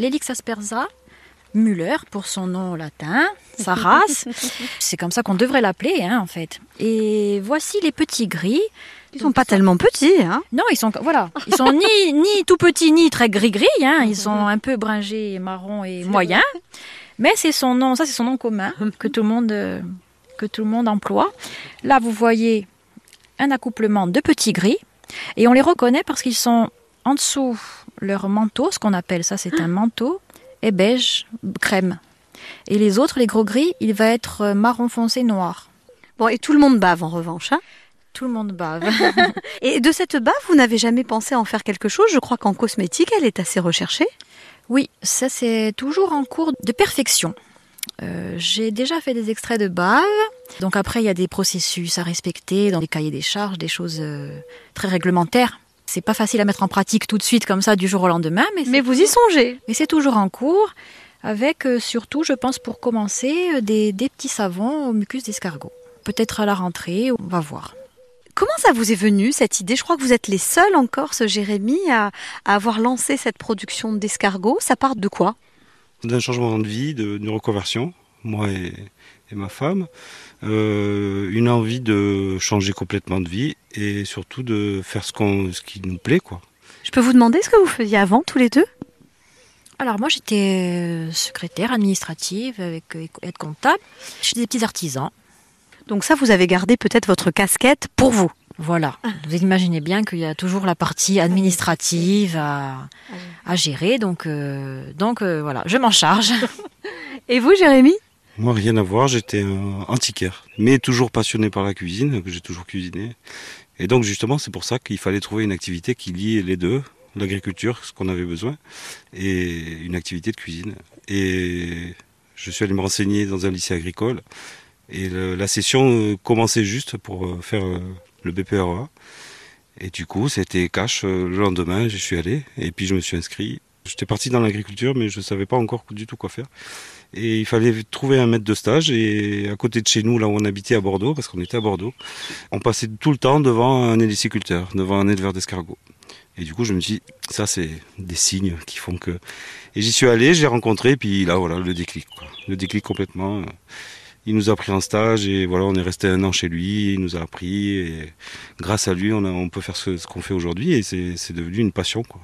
l'Helix aspersa Müller pour son nom latin, sa race. C'est comme ça qu'on devrait l'appeler, hein, en fait. Et voici les petits gris. Ils sont pas tellement petits, hein Non, ils sont voilà, ils sont ni ni tout petits ni très gris gris, hein. Ils sont un peu bringés, marron et moyens. Mais c'est son nom, ça c'est son nom commun que tout le monde que tout le monde emploie. Là, vous voyez un accouplement de petits gris et on les reconnaît parce qu'ils sont en dessous leur manteau, ce qu'on appelle ça, c'est un manteau, est beige crème. Et les autres, les gros gris, il va être euh, marron foncé noir. Bon, et tout le monde bave en revanche, hein Tout le monde bave. Et de cette bave, vous n'avez jamais pensé à en faire quelque chose? Je crois qu'en cosmétique, elle est assez recherchée. Oui, ça c'est toujours en cours de perfection. Euh, J'ai déjà fait des extraits de bave. Donc après, il y a des processus à respecter dans les cahiers des charges, des choses euh, très réglementaires. C'est pas facile à mettre en pratique tout de suite comme ça du jour au lendemain, mais, Mais vous y songez mais c'est toujours en cours. Avec euh, surtout, je pense pour commencer, euh, des, des petits savons au mucus d'escargot. Peut-être à la rentrée, on va voir. Comment ça vous est venu cette idée? Je crois que vous êtes les seuls en Corse, Jérémy, à, à avoir lancé cette production d'escargots. Ça part de quoi? D'un changement de vie, d'une reconversion, moi et, et ma femme, Euh, une envie de changer complètement de vie et surtout de faire ce, qu'on, ce qui nous plaît. quoi. Je peux vous demander ce que vous faisiez avant, tous les deux? Alors moi j'étais euh, secrétaire administrative avec euh, aide comptable chez des petits artisans. Donc ça, vous avez gardé peut-être votre casquette pour vous. Voilà. Vous imaginez bien qu'il y a toujours la partie administrative à, à gérer. Donc, euh, donc euh, voilà, je m'en charge. Et vous, Jérémy? Moi, rien à voir, j'étais antiquaire, mais toujours passionné par la cuisine, que j'ai toujours cuisiné. Et donc, justement, c'est pour ça qu'il fallait trouver une activité qui lie les deux, l'agriculture, ce qu'on avait besoin, et une activité de cuisine. Et je suis allé me renseigner dans un lycée agricole, et la session euh, commençait juste pour euh, faire euh, le BPRA. Et du coup, c'était cash le lendemain, j'y suis allé, et puis je me suis inscrit. J'étais parti dans l'agriculture, mais je ne savais pas encore du tout quoi faire. Et il fallait trouver un maître de stage. Et à côté de chez nous, là où on habitait à Bordeaux, parce qu'on était à Bordeaux, on passait tout le temps devant un héliciculteur, devant un éleveur d'escargots. Et du coup, je me suis dit, ça, c'est des signes qui font que. Et j'y suis allé, j'ai rencontré, puis là, voilà, le déclic. Quoi. Le déclic complètement. Il nous a pris en stage et voilà, on est resté un an chez lui. Il nous a appris et grâce à lui, on, peut faire ce, ce qu'on fait aujourd'hui et c'est devenu une passion. Quoi.